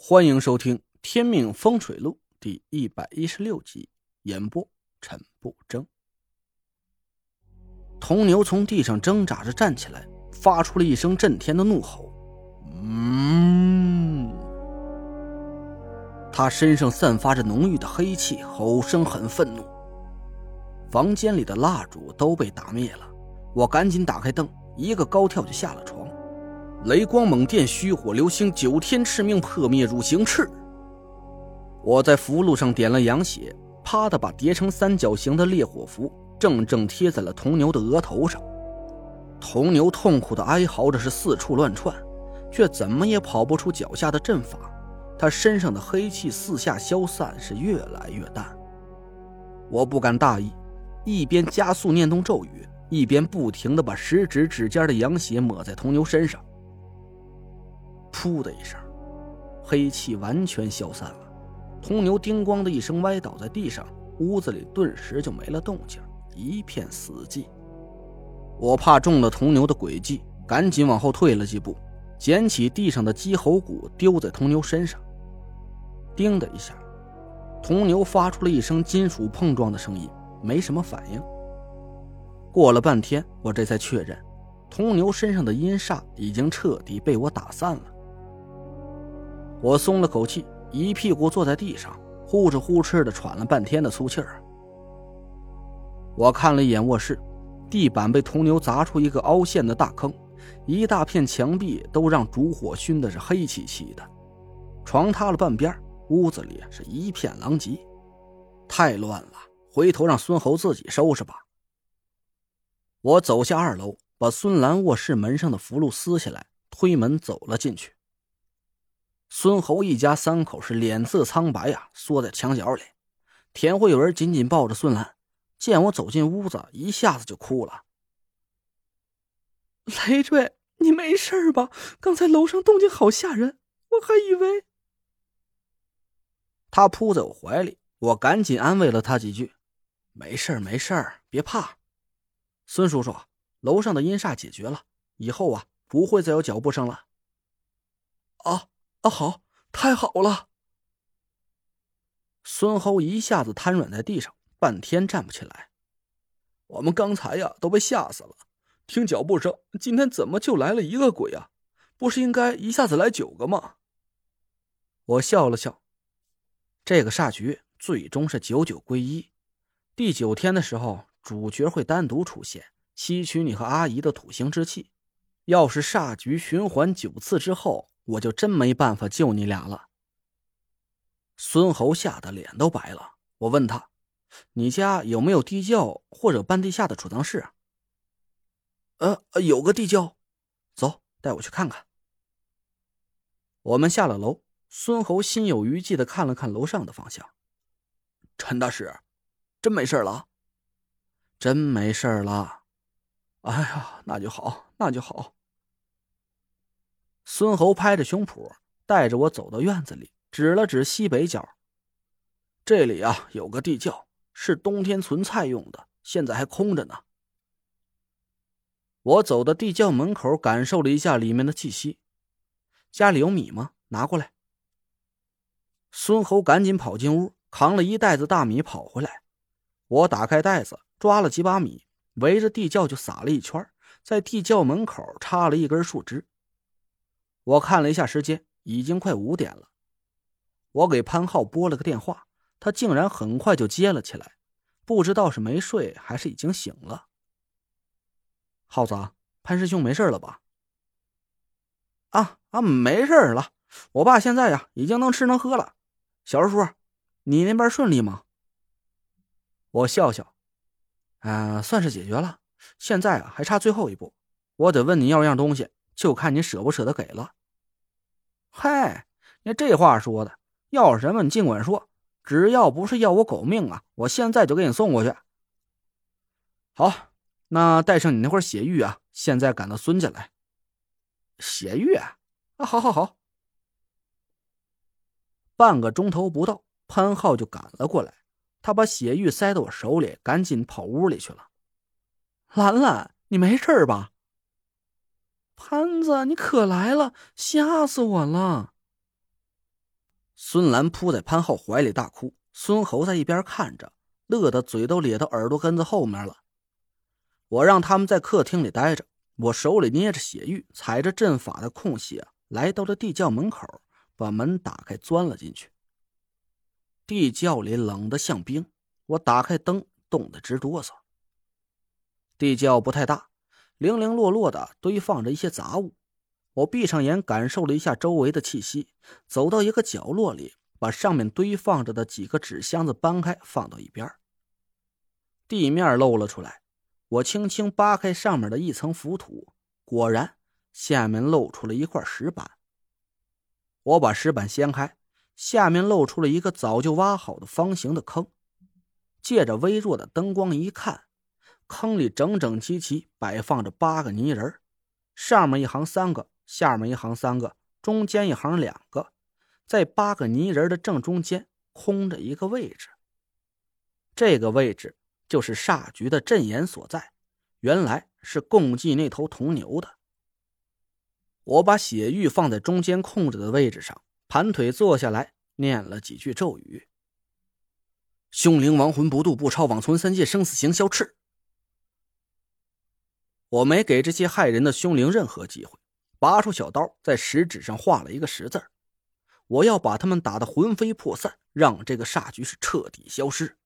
欢迎收听《天命风水录》第一百一十六集，演播陈不争。铜牛从地上挣扎着站起来，发出了一声震天的怒吼：“嗯！”他身上散发着浓郁的黑气，吼声很愤怒。房间里的蜡烛都被打灭了，我赶紧打开灯，一个高跳就下了床。雷光猛电，虚火流星，九天赤命，破灭汝行赤。我在符箓上点了羊血，啪的把叠成三角形的烈火符正正贴在了铜牛的额头上。铜牛痛苦的哀嚎着，是四处乱窜，却怎么也跑不出脚下的阵法。他身上的黑气四下消散，是越来越淡。我不敢大意，一边加速念动咒语，一边不停的把食指指尖的羊血抹在铜牛身上。噗的一声，黑气完全消散了。铜牛叮咣的一声歪倒在地上，屋子里顿时就没了动静，一片死寂。我怕中了铜牛的诡计，赶紧往后退了几步，捡起地上的鸡喉骨丢在铜牛身上。叮的一下，铜牛发出了一声金属碰撞的声音，没什么反应。过了半天，我这才确认，铜牛身上的阴煞已经彻底被我打散了。我松了口气，一屁股坐在地上，呼哧呼哧的喘了半天的粗气儿。我看了一眼卧室，地板被铜牛砸出一个凹陷的大坑，一大片墙壁都让烛火熏的是黑漆漆的，床塌了半边，屋子里是一片狼藉，太乱了。回头让孙猴自己收拾吧。我走下二楼，把孙兰卧室门上的符箓撕下来，推门走了进去。孙侯一家三口是脸色苍白呀，缩在墙角里。田慧文紧紧抱着孙兰，见我走进屋子，一下子就哭了。累赘，你没事吧？刚才楼上动静好吓人，我还以为……他扑在我怀里，我赶紧安慰了他几句：“没事没事别怕。孙叔叔，楼上的阴煞解决了，以后啊不会再有脚步声了。”啊。啊，好，太好了！孙猴一下子瘫软在地上，半天站不起来。我们刚才呀都被吓死了，听脚步声，今天怎么就来了一个鬼啊？不是应该一下子来九个吗？我笑了笑，这个煞局最终是九九归一，第九天的时候，主角会单独出现，吸取你和阿姨的土星之气。要是煞局循环九次之后，我就真没办法救你俩了。孙猴吓得脸都白了。我问他：“你家有没有地窖或者半地下的储藏室？”“呃，有个地窖。”“走，带我去看看。”我们下了楼，孙猴心有余悸的看了看楼上的方向。陈大师，真没事了？真没事了。哎呀，那就好，那就好。孙猴拍着胸脯，带着我走到院子里，指了指西北角。这里啊，有个地窖，是冬天存菜用的，现在还空着呢。我走到地窖门口，感受了一下里面的气息。家里有米吗？拿过来。孙猴赶紧跑进屋，扛了一袋子大米跑回来。我打开袋子，抓了几把米，围着地窖就撒了一圈，在地窖门口插了一根树枝。我看了一下时间，已经快五点了。我给潘浩拨了个电话，他竟然很快就接了起来，不知道是没睡还是已经醒了。浩子，潘师兄没事了吧？啊啊，没事了。我爸现在呀，已经能吃能喝了。小叔，你那边顺利吗？我笑笑，啊，算是解决了。现在啊，还差最后一步，我得问你要样东西，就看你舍不舍得给了。嗨，你这话说的，要什么你尽管说，只要不是要我狗命啊，我现在就给你送过去。好，那带上你那块血玉啊，现在赶到孙家来。血玉啊，好好好。半个钟头不到，潘浩就赶了过来，他把血玉塞到我手里，赶紧跑屋里去了。兰兰，你没事吧？潘子，你可来了，吓死我了！孙兰扑在潘浩怀里大哭，孙猴在一边看着，乐得嘴都咧到耳朵根子后面了。我让他们在客厅里待着，我手里捏着血玉，踩着阵法的空隙，来到了地窖门口，把门打开，钻了进去。地窖里冷得像冰，我打开灯，冻得直哆嗦。地窖不太大，零零落落的堆放着一些杂物。我闭上眼，感受了一下周围的气息，走到一个角落里，把上面堆放着的几个纸箱子搬开，放到一边。地面露了出来，我轻轻扒开上面的一层浮土，果然，下面露出了一块石板。我把石板掀开，下面露出了一个早就挖好的方形的坑。借着微弱的灯光一看，坑里整整齐齐摆放着八个泥人，上面一行三个。下面一行三个，中间一行两个，在八个泥人的正中间空着一个位置。这个位置就是煞局的阵眼所在，原来是供祭那头铜牛的。我把血玉放在中间空着的位置上，盘腿坐下来，念了几句咒语：“凶灵亡魂不渡，不超往存三界生死行消斥。”我没给这些害人的凶灵任何机会。拔出小刀，在食指上画了一个十字我要把他们打得魂飞魄散，让这个煞局是彻底消失。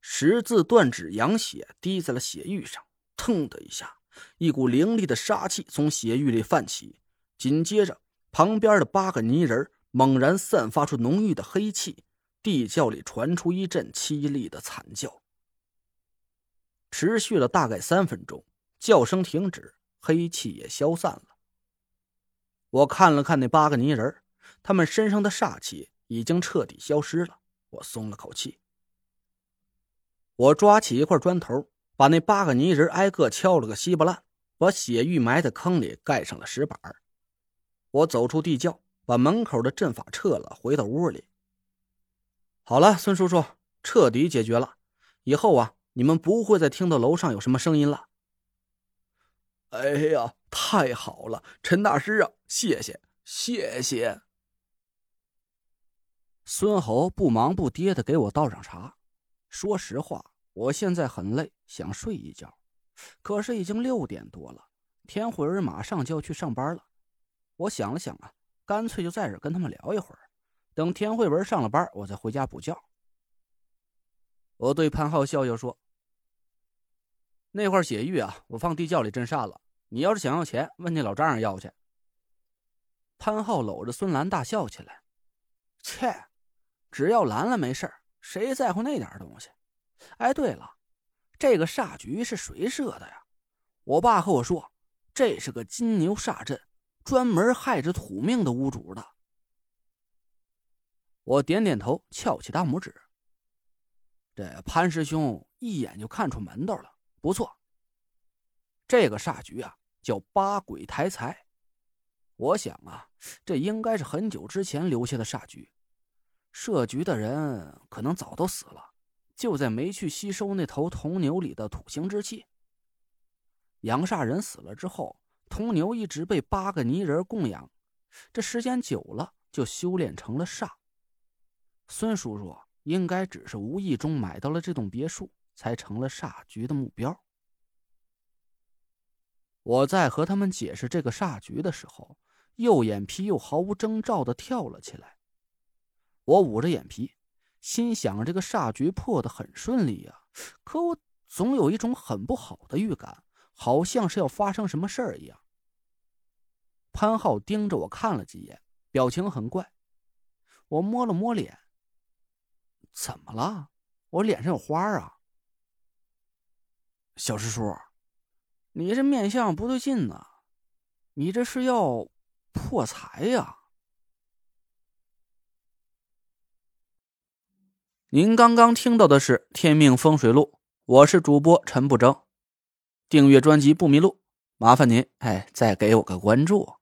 十字断指扬血滴在了血玉上，腾的一下，一股凌厉的杀气从血玉里泛起。紧接着，旁边的八个泥人猛然散发出浓郁的黑气，地窖里传出一阵凄厉的惨叫，持续了大概三分钟，叫声停止。黑气也消散了。我看了看那八个泥人，他们身上的煞气已经彻底消失了。我松了口气。我抓起一块砖头，把那八个泥人挨个敲了个稀巴烂，把血玉埋在坑里，盖上了石板。我走出地窖，把门口的阵法撤了，回到屋里。好了，孙叔叔，彻底解决了。以后啊，你们不会再听到楼上有什么声音了。哎呀，太好了，陈大师啊，谢谢谢谢。孙猴不忙不迭的给我倒上茶。说实话，我现在很累，想睡一觉，可是已经六点多了，田慧儿马上就要去上班了。我想了想啊，干脆就在这跟他们聊一会儿，等田慧文上了班，我再回家补觉。我对潘浩笑笑说。那块血玉啊，我放地窖里镇煞了。你要是想要钱，问你老丈人要去。潘浩搂着孙兰大笑起来：“切，只要兰兰没事谁在乎那点东西？哎，对了，这个煞局是谁设的呀？我爸和我说，这是个金牛煞阵，专门害着土命的屋主的。”我点点头，翘起大拇指。这潘师兄一眼就看出门道了。不错，这个煞局啊叫八鬼抬财。我想啊，这应该是很久之前留下的煞局，设局的人可能早都死了，就在没去吸收那头铜牛里的土星之气。养煞人死了之后，铜牛一直被八个泥人供养，这时间久了就修炼成了煞。孙叔叔应该只是无意中买到了这栋别墅。才成了煞局的目标。我在和他们解释这个煞局的时候，右眼皮又毫无征兆的跳了起来。我捂着眼皮，心想：这个煞局破的很顺利呀，可我总有一种很不好的预感，好像是要发生什么事儿一样。潘浩盯着我看了几眼，表情很怪。我摸了摸脸，怎么了？我脸上有花啊？小师叔，你这面相不对劲呢，你这是要破财呀？您刚刚听到的是《天命风水录》，我是主播陈不争。订阅专辑不迷路，麻烦您哎，再给我个关注。